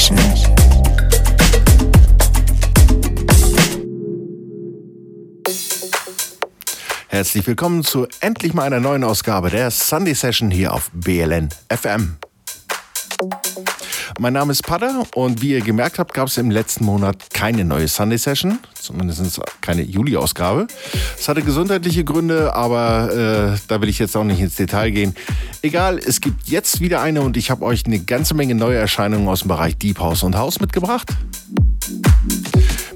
Session. Herzlich willkommen zu endlich mal einer neuen Ausgabe der Sunday Session hier auf BLN FM. Mein Name ist Pada und wie ihr gemerkt habt, gab es im letzten Monat keine neue Sunday Session, zumindest keine Juli-Ausgabe. Es hatte gesundheitliche Gründe, aber äh, da will ich jetzt auch nicht ins Detail gehen. Egal, es gibt jetzt wieder eine und ich habe euch eine ganze Menge neue Erscheinungen aus dem Bereich Deep House und House mitgebracht.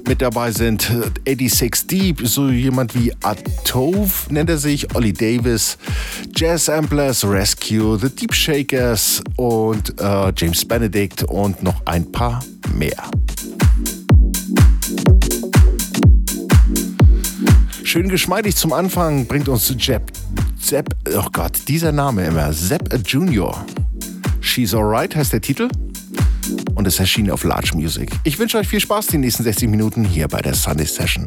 Mit dabei sind 86 Deep, so jemand wie Atove nennt er sich, Ollie Davis, Jazz Amplers, Rescue, The Deep Shakers und äh, James Benedict und noch ein paar mehr. Schön geschmeidig zum Anfang bringt uns Jeb, Sepp, oh Gott, dieser Name immer, Sepp Junior. She's Alright heißt der Titel und es erschien auf Large Music. Ich wünsche euch viel Spaß die nächsten 60 Minuten hier bei der Sunday Session.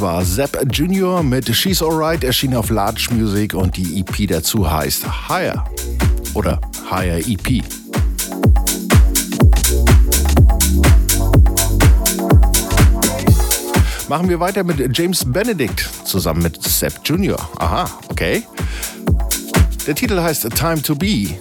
War Zapp Junior mit She's Alright, erschien auf Large Music und die EP dazu heißt Higher oder Higher EP. Machen wir weiter mit James Benedict zusammen mit Sepp Jr. Aha, okay. Der Titel heißt Time to Be.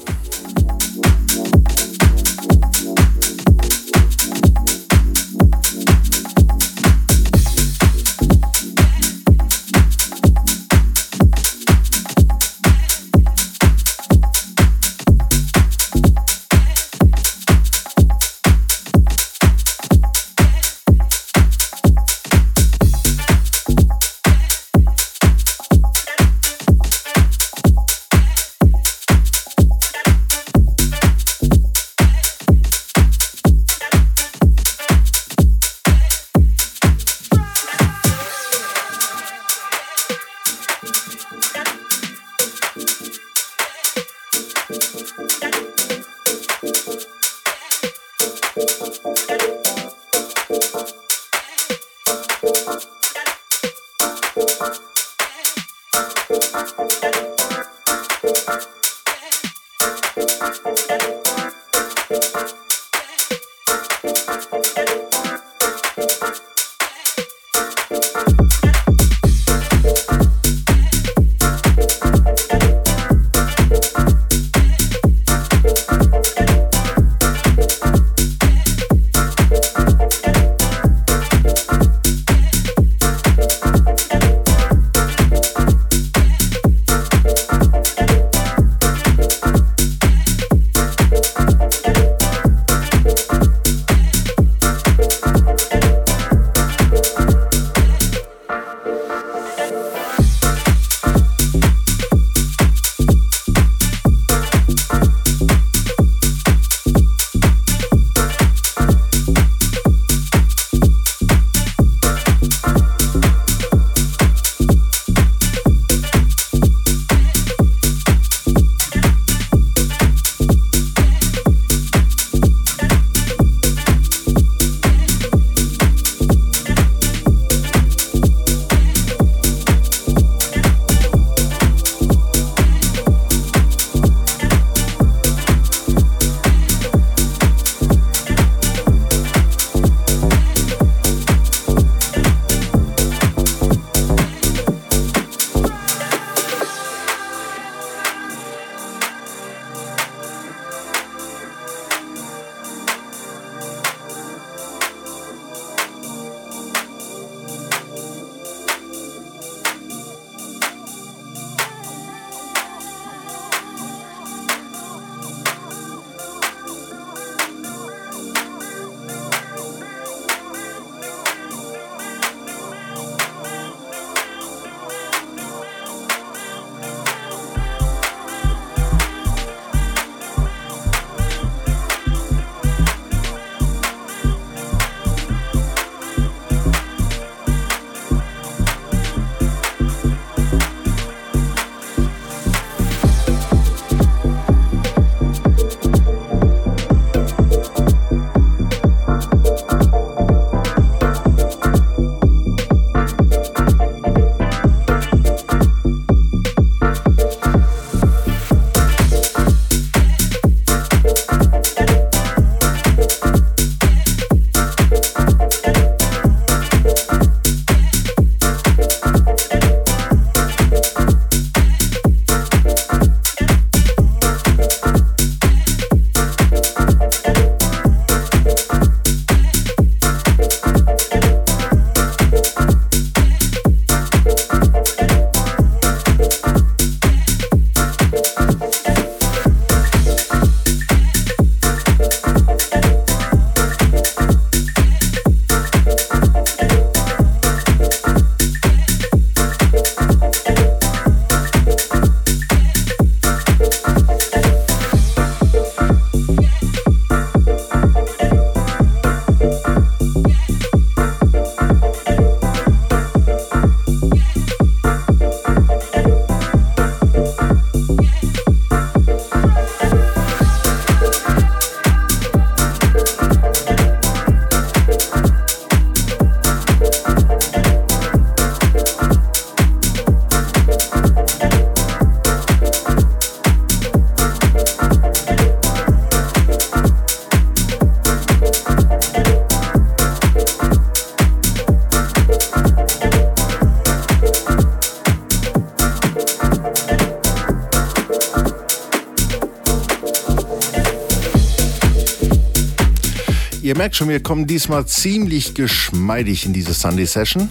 Merkt schon, wir kommen diesmal ziemlich geschmeidig in diese Sunday Session.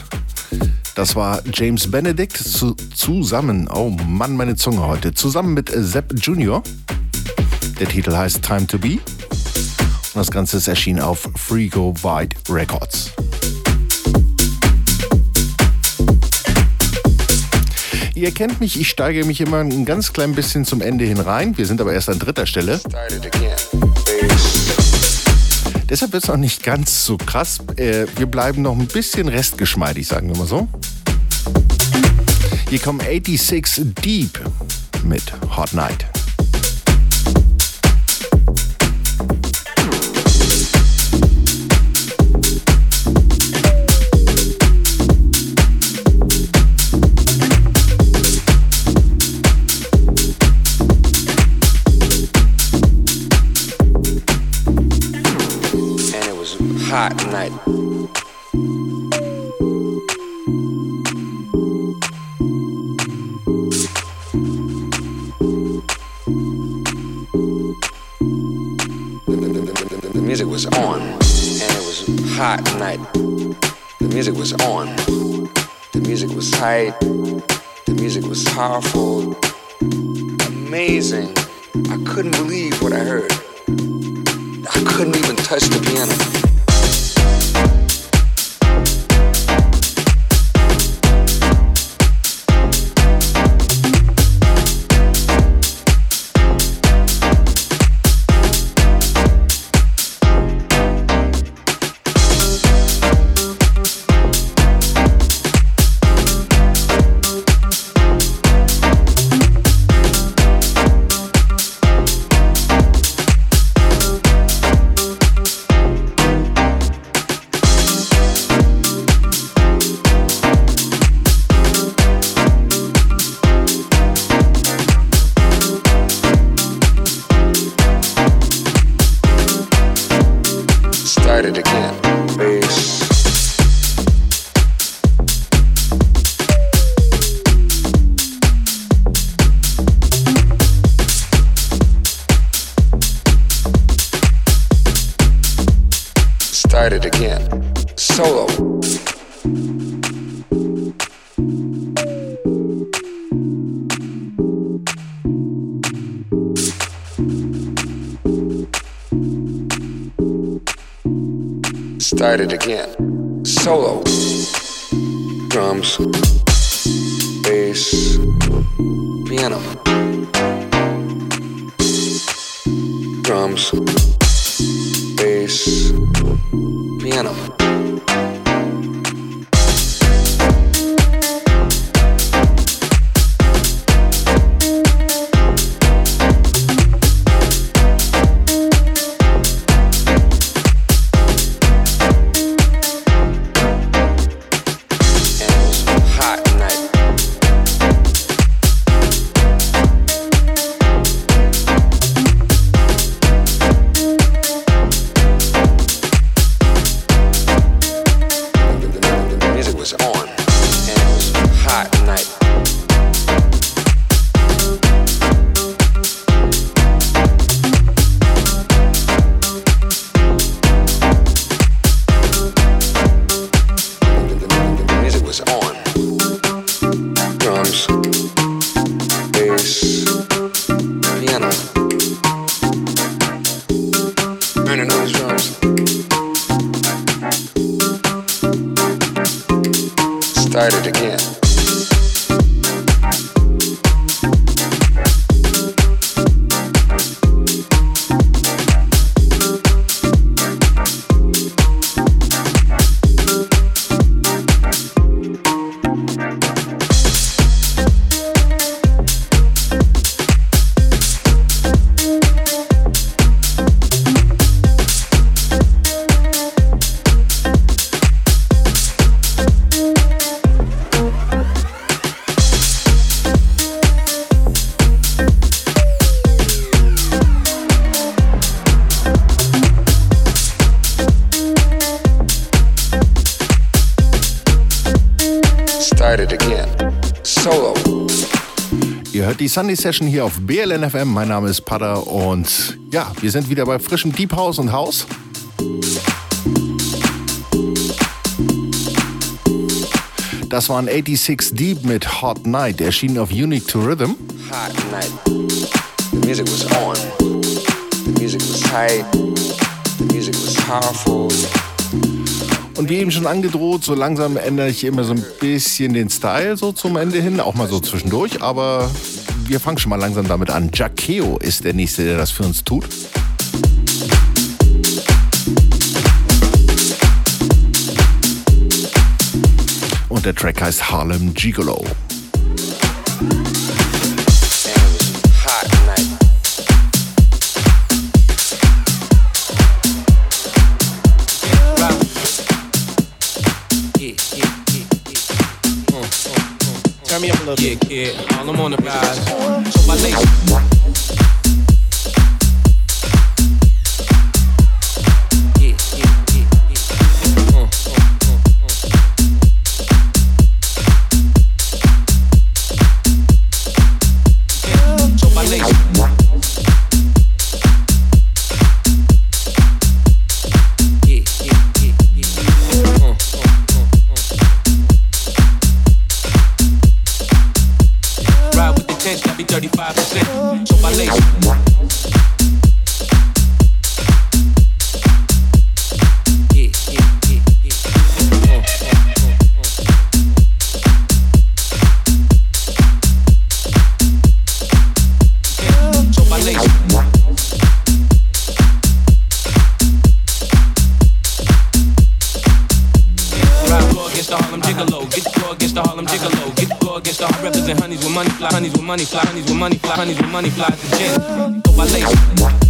Das war James Benedict zu, zusammen, oh Mann, meine Zunge heute, zusammen mit Sepp Jr. Der Titel heißt Time to Be. Und das Ganze ist erschienen auf Freego Wide Records. Ihr kennt mich, ich steige mich immer ein ganz klein bisschen zum Ende hin rein. Wir sind aber erst an dritter Stelle. Deshalb wird es noch nicht ganz so krass. Äh, wir bleiben noch ein bisschen restgeschmeidig, sagen wir mal so. Hier kommen 86 Deep mit Hot Night. Night. The, music was on, and it was hot night. The music was on. The music was tight. The music was powerful. Amazing. I couldn't believe what I heard. I couldn't even touch the piano. Drums, bass, piano. Die Sunday Session hier auf BLNFM. Mein Name ist Pada und ja, wir sind wieder bei frischem Deep House und House. Das waren 86 Deep mit Hot Night, erschienen auf Unique to Rhythm. Hot night. The music was on. The music was tight. The music was powerful. Und wie eben schon angedroht, so langsam ändere ich immer so ein bisschen den Style so zum Ende hin, auch mal so zwischendurch, aber wir fangen schon mal langsam damit an. Jackeo ist der Nächste, der das für uns tut. Und der Track heißt Harlem Gigolo. Turn me up a little bit. Yeah, kid. All I'm on the rise. So my lady. gigolo. Get the claw against the Harlem gigolo. Get the claw against the heart. Represent honeys with money fly. Honeys with money fly. Honeys with money fly. Honeys with money fly. It's a gin. Go by lace.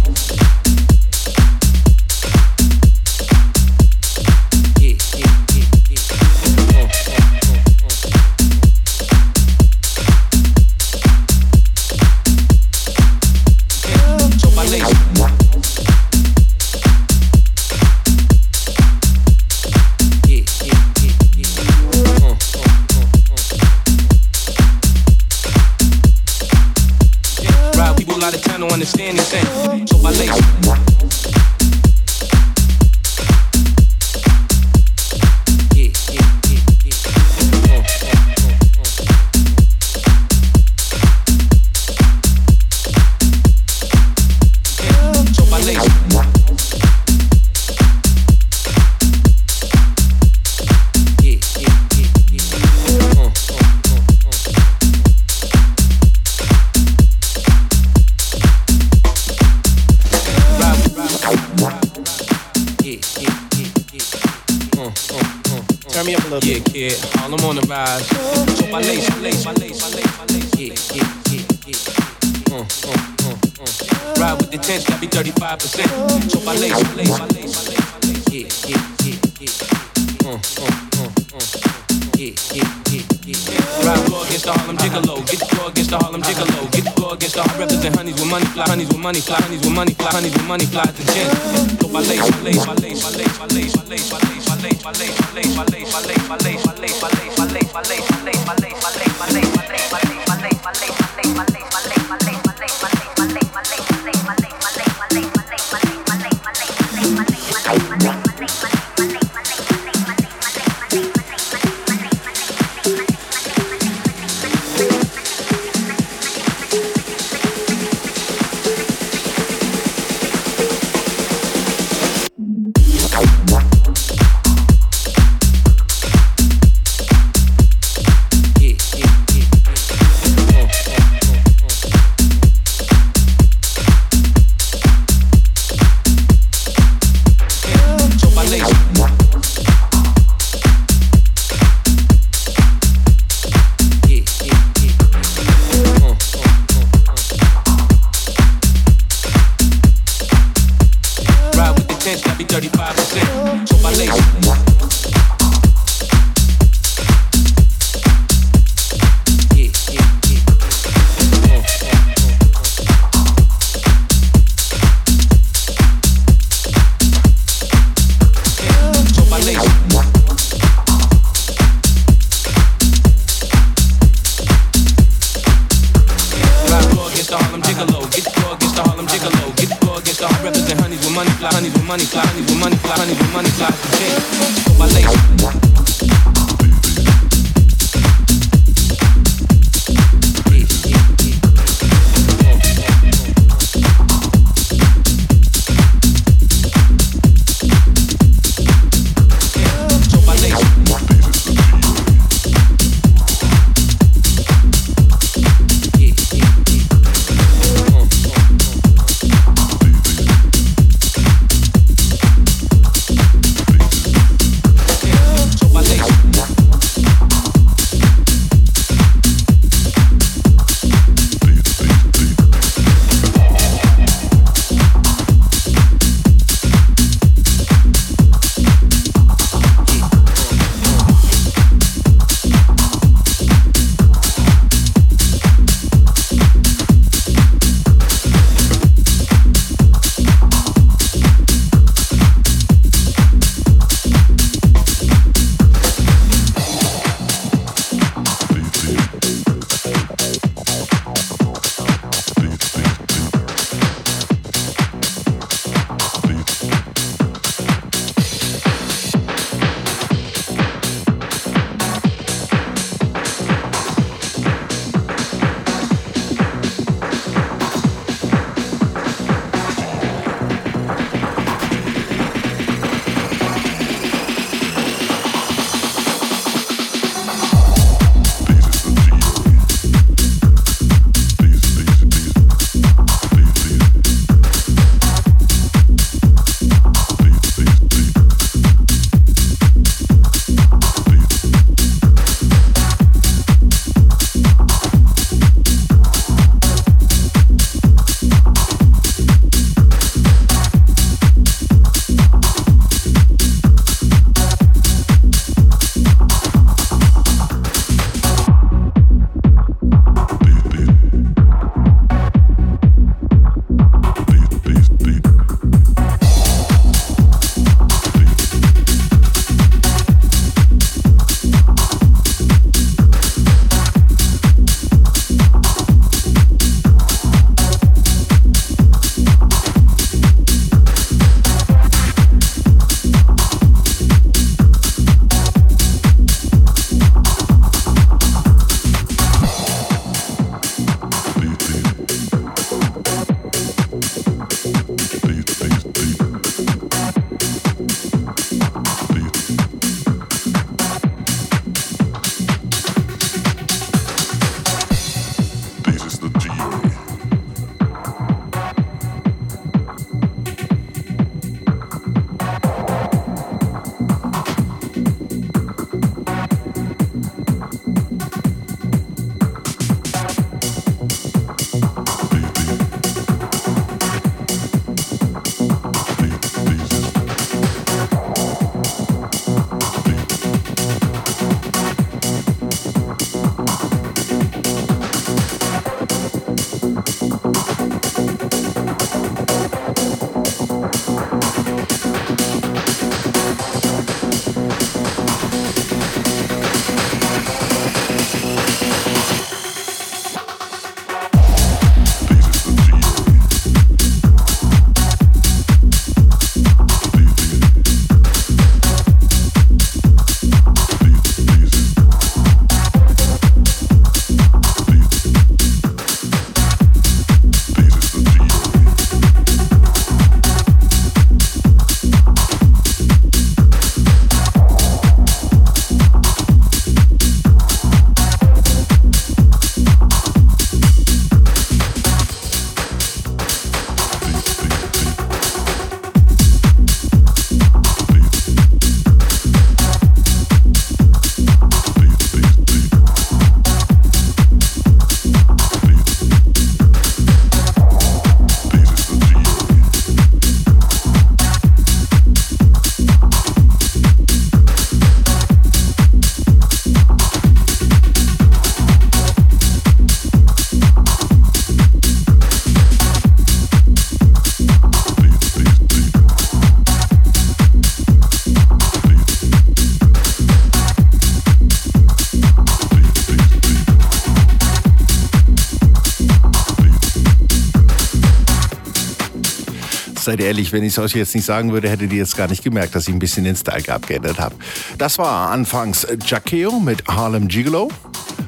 Seid ehrlich, wenn ich es euch jetzt nicht sagen würde, hättet ihr jetzt gar nicht gemerkt, dass ich ein bisschen den Style geupgradet habe. Das war anfangs Jackeo mit Harlem Gigolo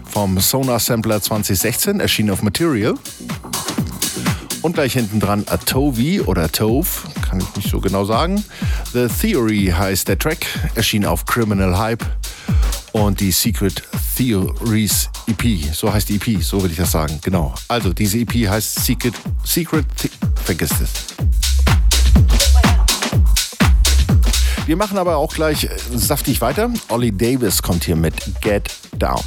vom Sonar Sampler 2016, erschienen auf Material. Und gleich hinten dran Atovi oder Tove, kann ich nicht so genau sagen. The Theory heißt der Track, erschien auf Criminal Hype. Und die Secret Theories EP, so heißt die EP, so will ich das sagen, genau. Also diese EP heißt Secret, Secret, vergiss es. Wir machen aber auch gleich saftig weiter. Ollie Davis kommt hier mit Get Down.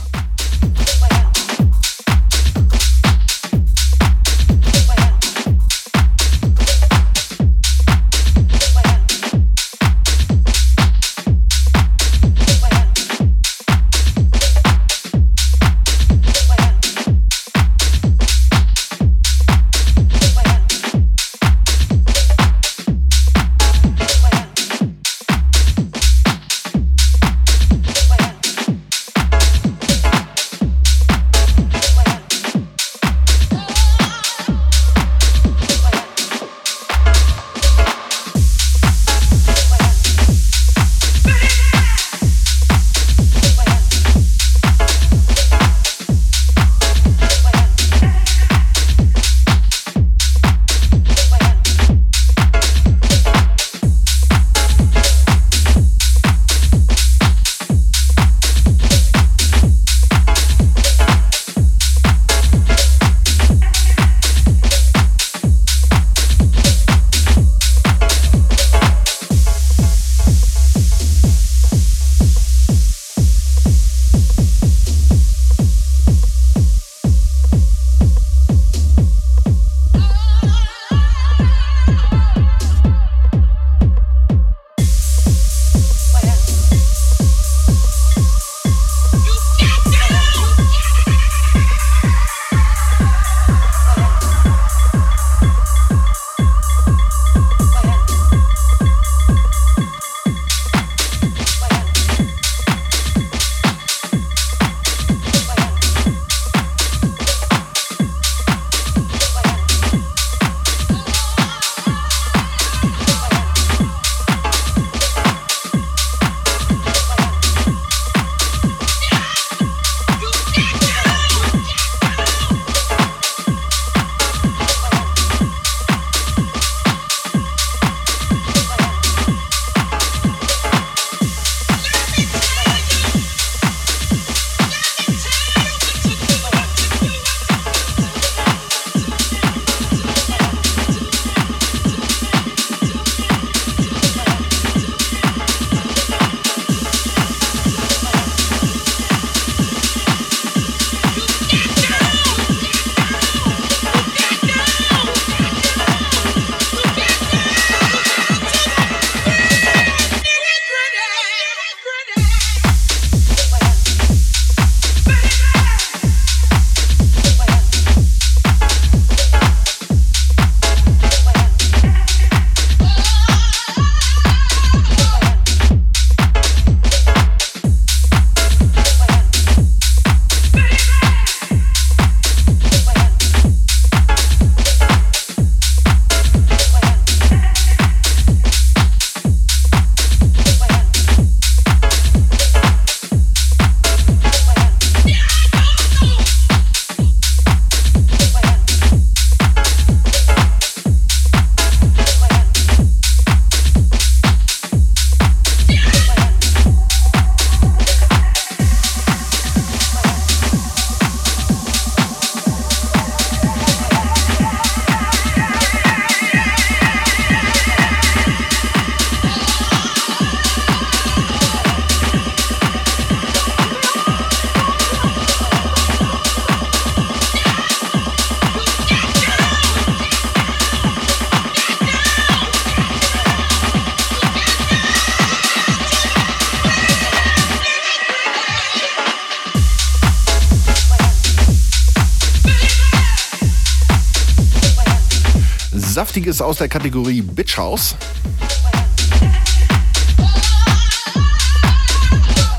Saftiges aus der Kategorie Bitch House.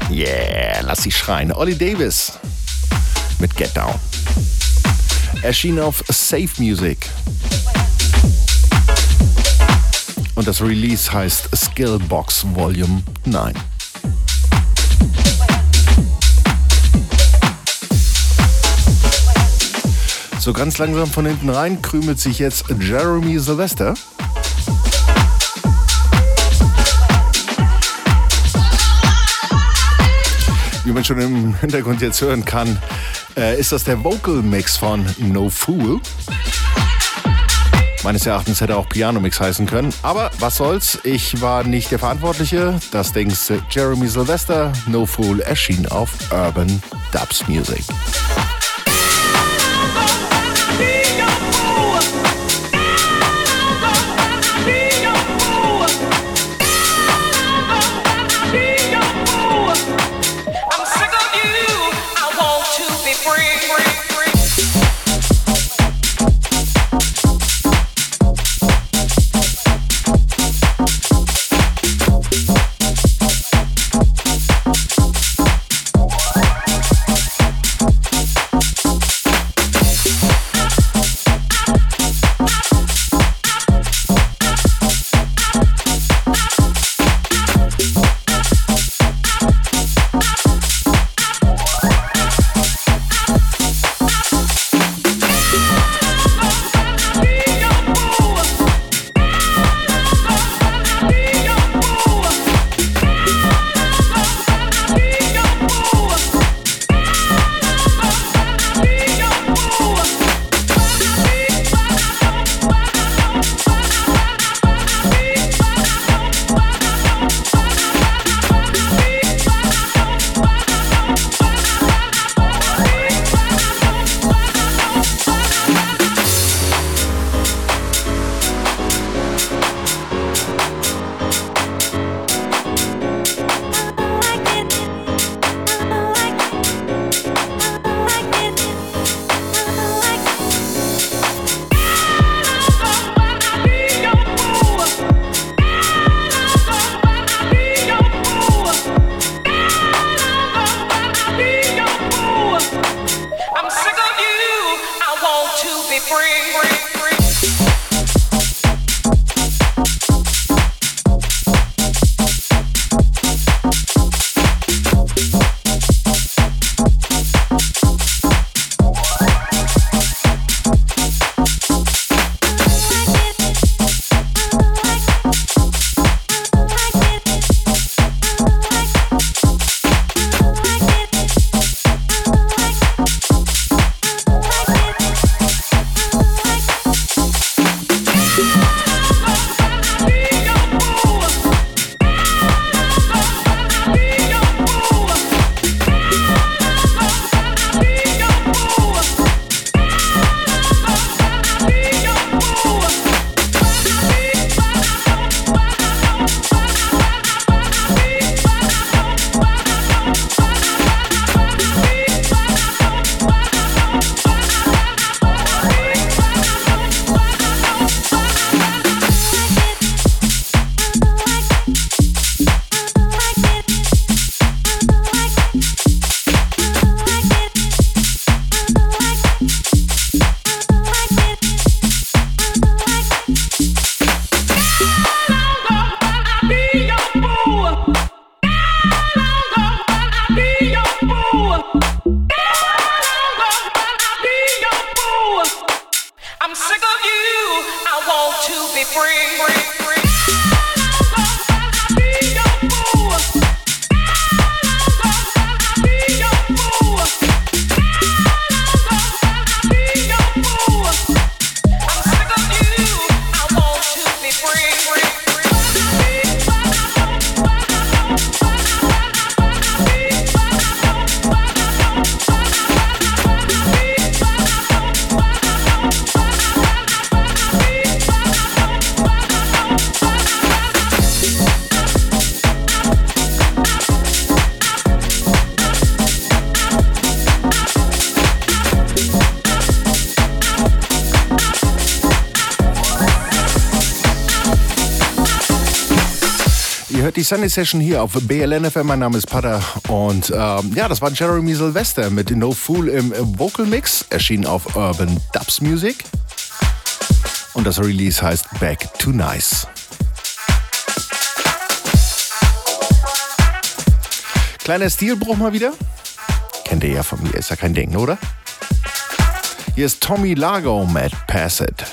Yeah, lass sie schreien. Ollie Davis mit Get Down. Erschien auf Safe Music. Und das Release heißt Skillbox Volume 9. So ganz langsam von hinten rein krümelt sich jetzt Jeremy Sylvester. Wie man schon im Hintergrund jetzt hören kann, äh, ist das der Vocal Mix von No Fool. Meines Erachtens hätte auch Piano Mix heißen können. Aber was soll's, ich war nicht der Verantwortliche. Das Ding Jeremy Sylvester, No Fool, erschien auf Urban Dubs Music. Sunday Session hier auf BLNFM. Mein Name ist Pada und ähm, ja, das war Jeremy Sylvester mit No Fool im Vocal Mix, erschienen auf Urban Dubs Music. Und das Release heißt Back to Nice. Kleiner Stilbruch mal wieder. Kennt ihr ja von mir, ist ja kein Ding, oder? Hier ist Tommy Lago mit Pass It.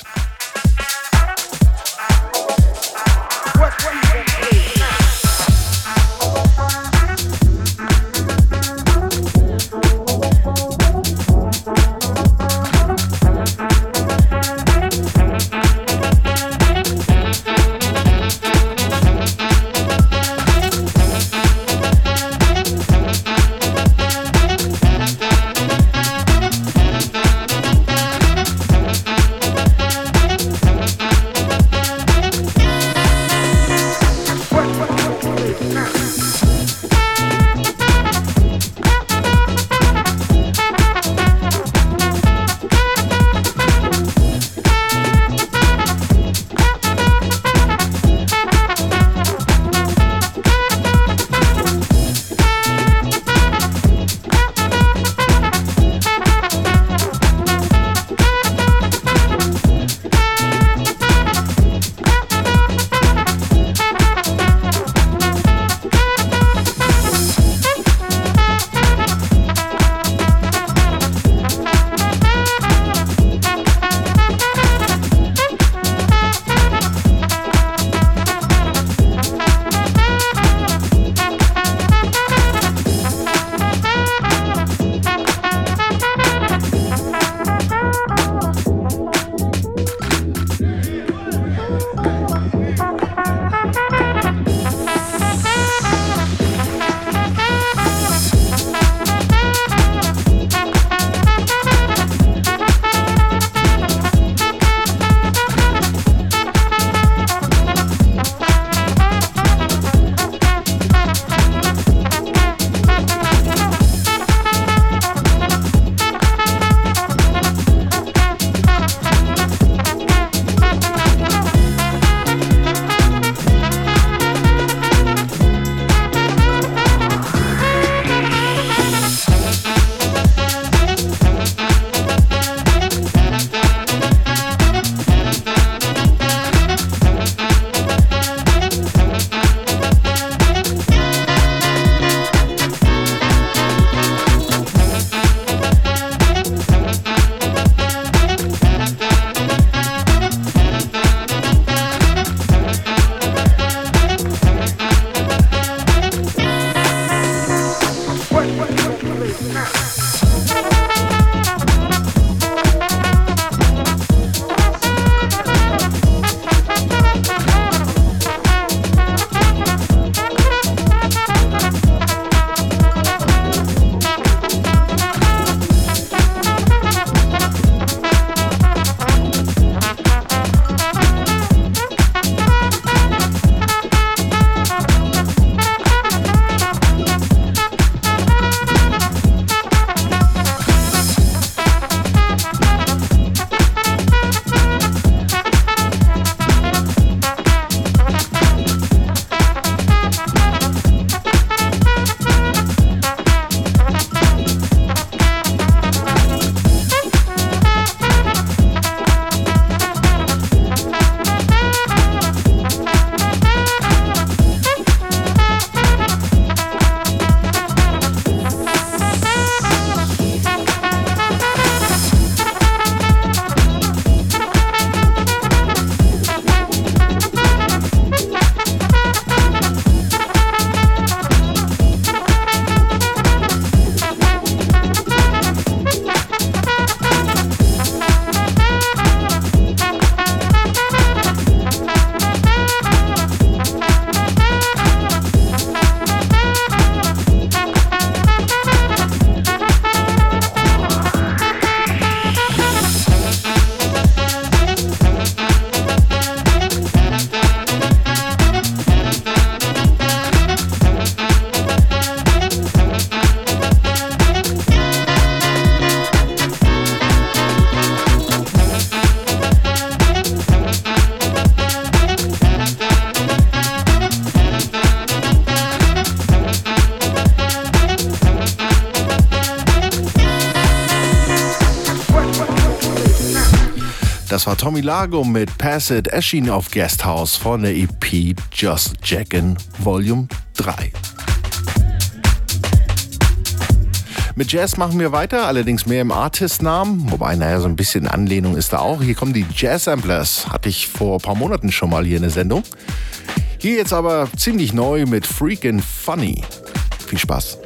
Das war Tommy Lago mit Pass It, erschien auf Guesthouse von der EP Just Jackin' Volume 3. Mit Jazz machen wir weiter, allerdings mehr im Artist-Namen. Wobei, naja, so ein bisschen Anlehnung ist da auch. Hier kommen die Jazz-Samplers. Hatte ich vor ein paar Monaten schon mal hier in der Sendung. Hier jetzt aber ziemlich neu mit Freakin' Funny. Viel Spaß.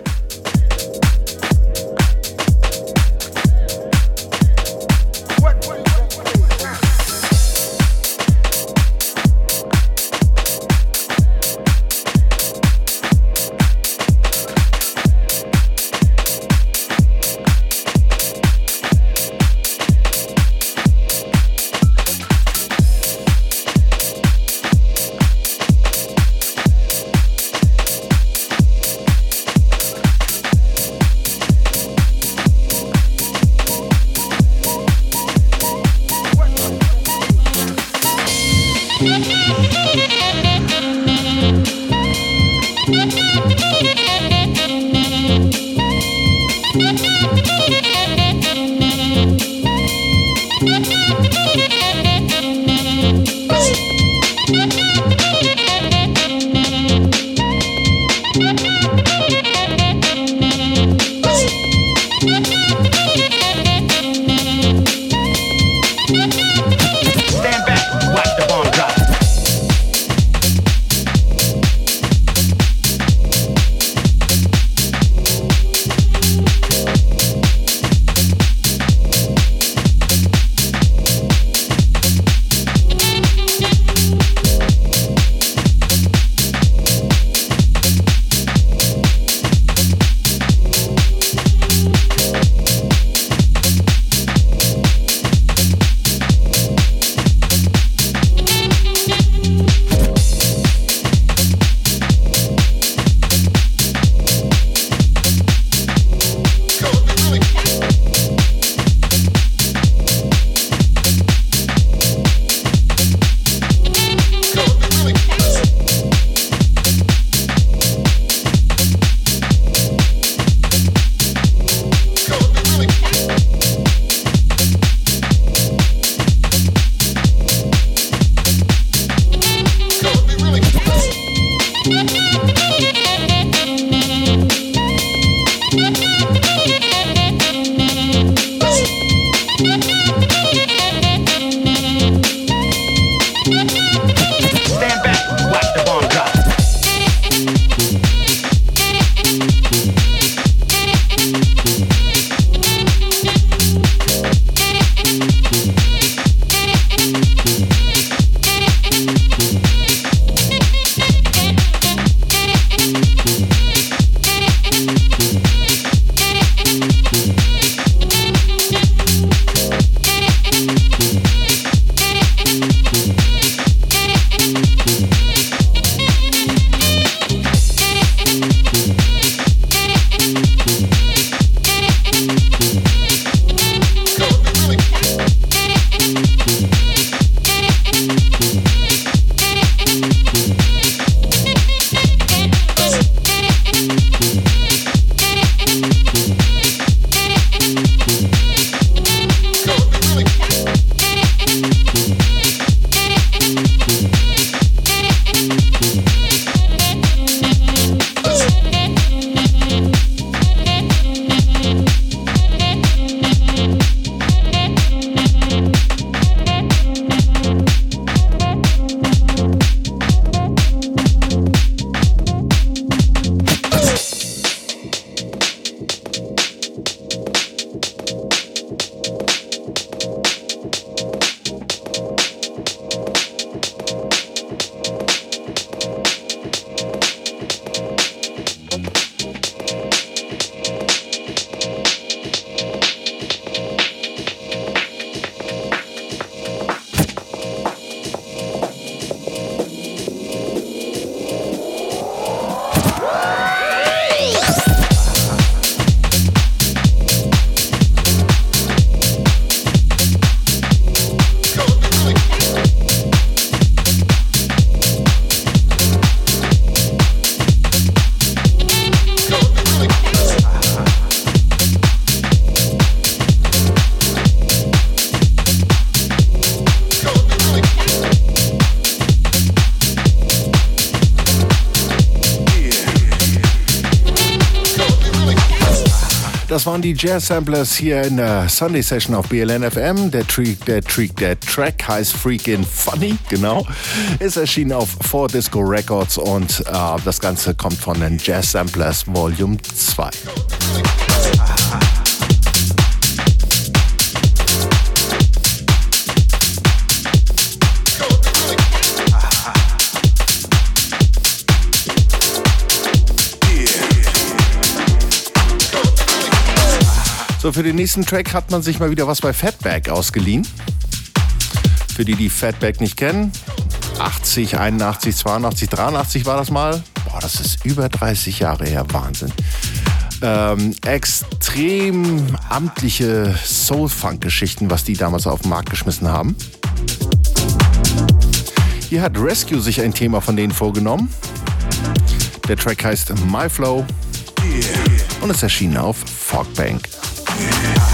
Das waren die Jazz Samplers hier in der Sunday Session auf BLN FM. Der Trick, der Trick, der Track heißt Freakin' Funny, genau. Ist erschienen auf Four Disco Records und äh, das Ganze kommt von den Jazz Samplers Volume 2. So, für den nächsten Track hat man sich mal wieder was bei Fatback ausgeliehen. Für die, die Fatback nicht kennen, 80, 81, 82, 83 war das mal. Boah, das ist über 30 Jahre her, Wahnsinn. Ähm, extrem amtliche Soul-Funk-Geschichten, was die damals auf den Markt geschmissen haben. Hier hat Rescue sich ein Thema von denen vorgenommen. Der Track heißt My Flow und ist erschienen auf Fogbank. Yeah.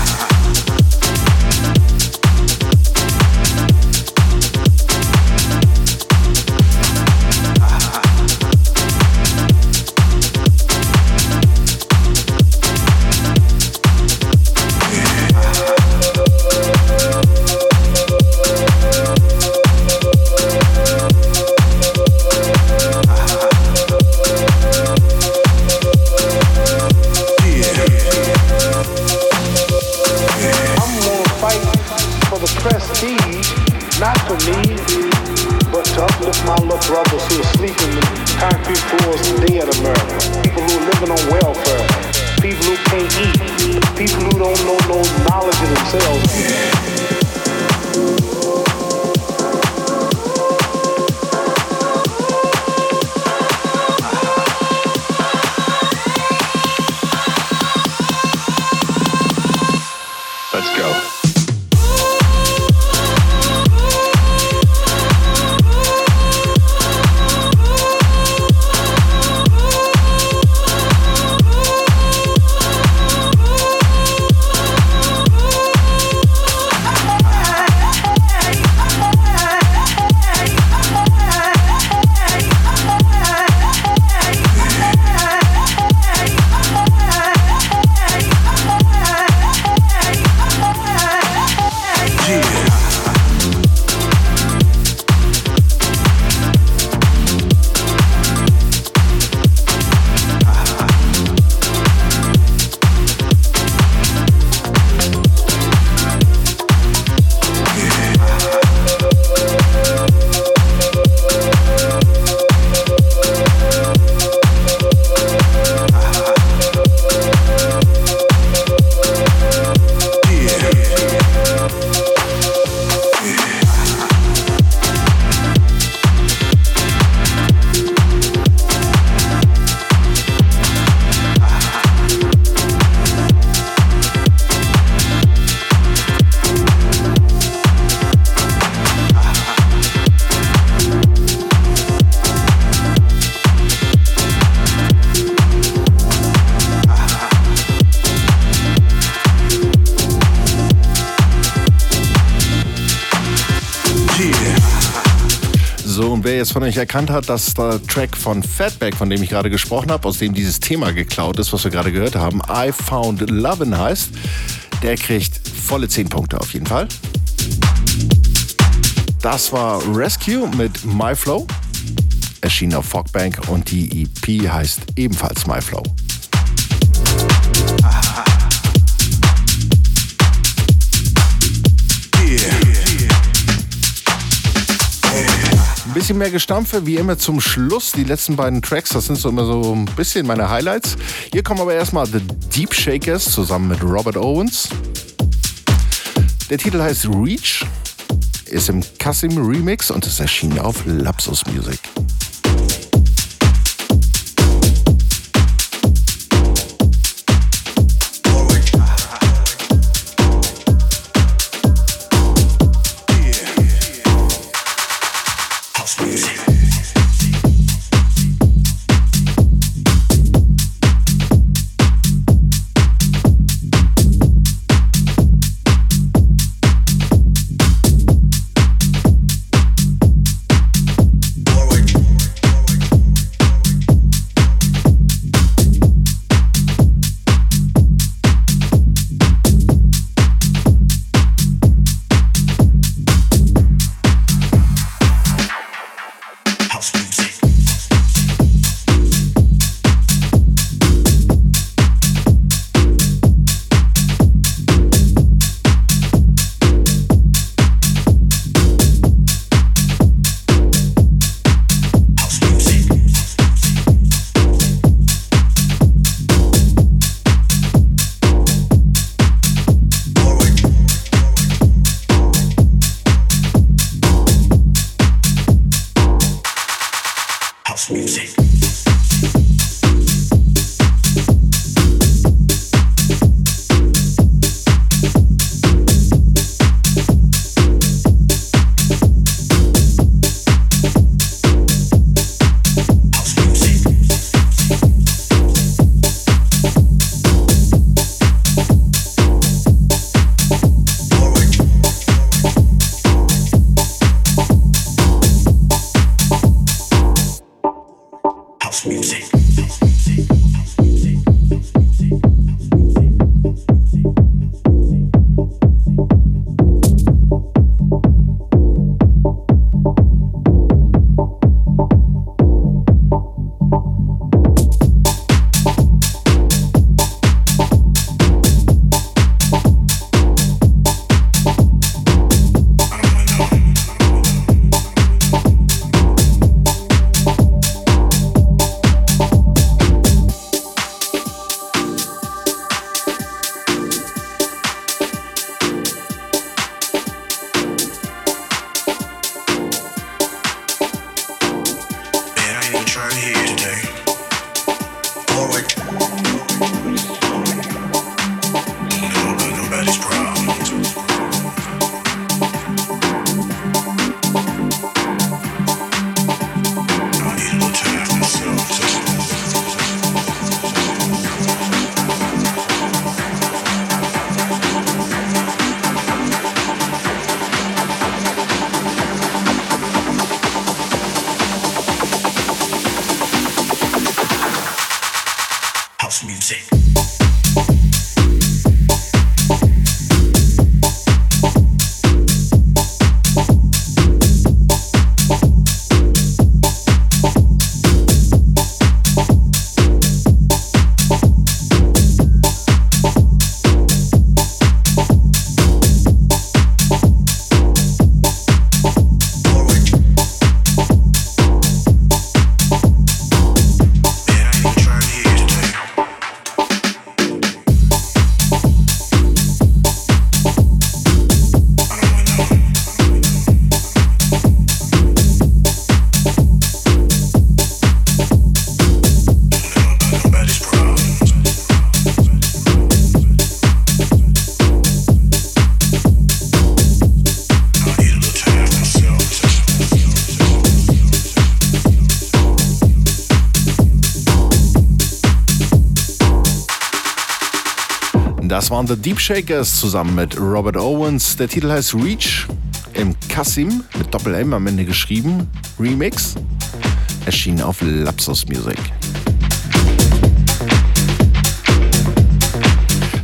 Von euch erkannt hat, dass der Track von Fatback, von dem ich gerade gesprochen habe, aus dem dieses Thema geklaut ist, was wir gerade gehört haben, I Found Lovin' heißt, der kriegt volle 10 Punkte auf jeden Fall. Das war Rescue mit My Flow, erschien auf Fogbank und die EP heißt ebenfalls My Flow. Ein bisschen mehr Gestampfe, wie immer zum Schluss. Die letzten beiden Tracks, das sind so immer so ein bisschen meine Highlights. Hier kommen aber erstmal The Deep Shakers zusammen mit Robert Owens. Der Titel heißt Reach, ist im Kasim Remix und ist erschienen auf Lapsus Music. house music. Waren The Deep Shakers zusammen mit Robert Owens. Der Titel heißt Reach im Kassim mit Doppel-M am Ende geschrieben. Remix. Erschien auf Lapsus Music.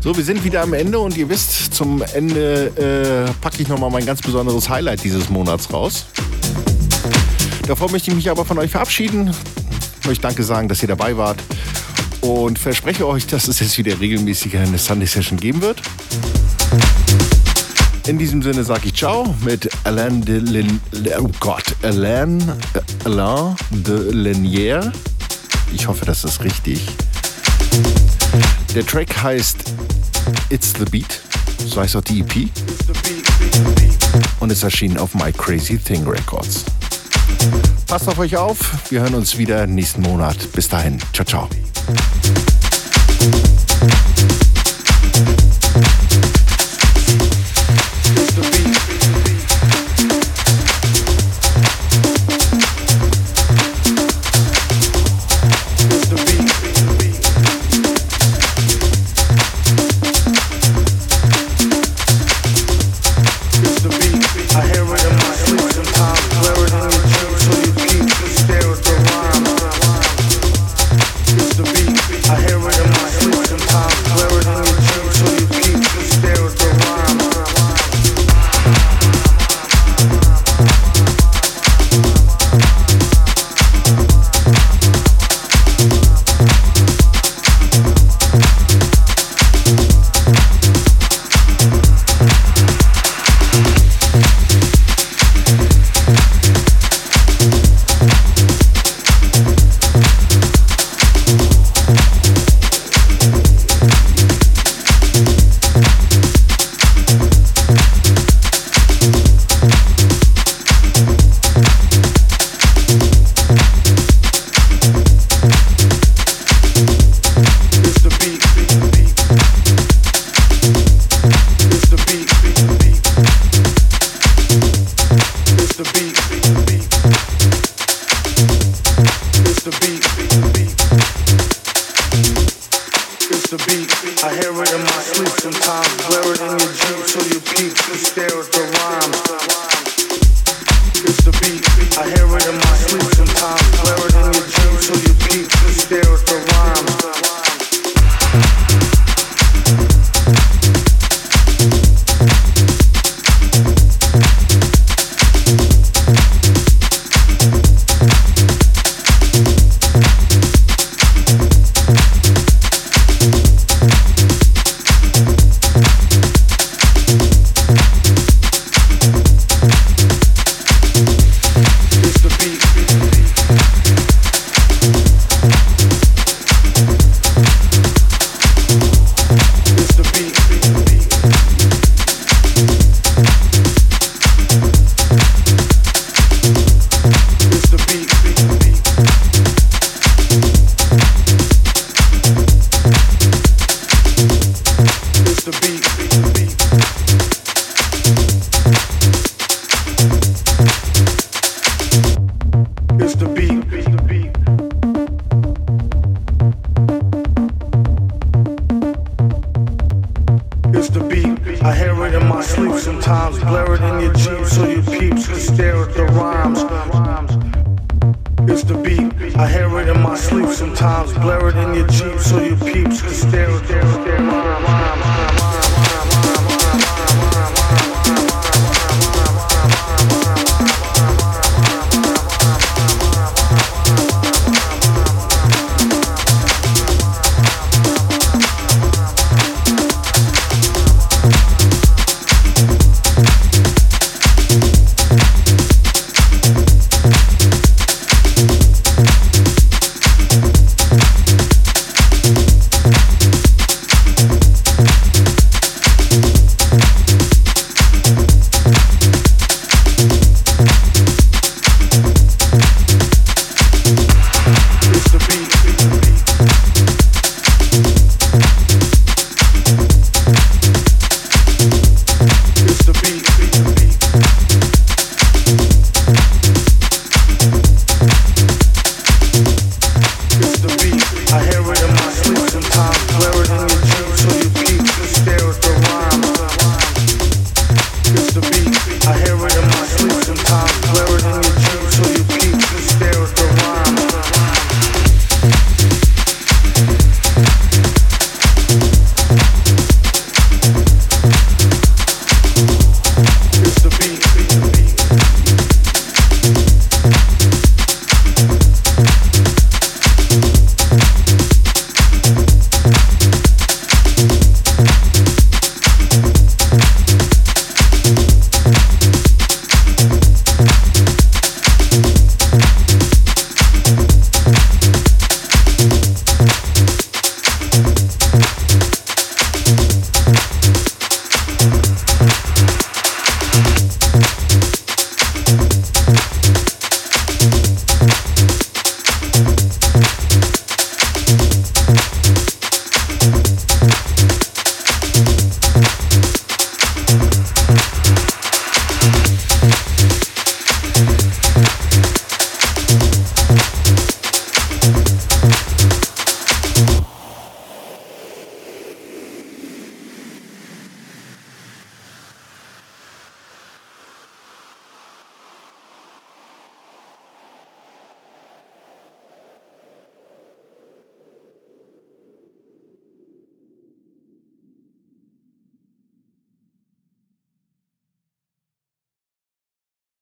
So, wir sind wieder am Ende und ihr wisst, zum Ende äh, packe ich nochmal mein ganz besonderes Highlight dieses Monats raus. Davor möchte ich mich aber von euch verabschieden. Ich möchte Danke sagen, dass ihr dabei wart und verspreche euch, dass es jetzt wieder regelmäßig eine Sunday Session geben wird. In diesem Sinne sage ich Ciao mit Alain de Lin oh Gott, Alain, Alain de Lenière. Ich hoffe, das ist richtig. Der Track heißt It's the Beat, so heißt auch die EP. Und ist erschienen auf My Crazy Thing Records. Passt auf euch auf, wir hören uns wieder nächsten Monat. Bis dahin, ciao, ciao.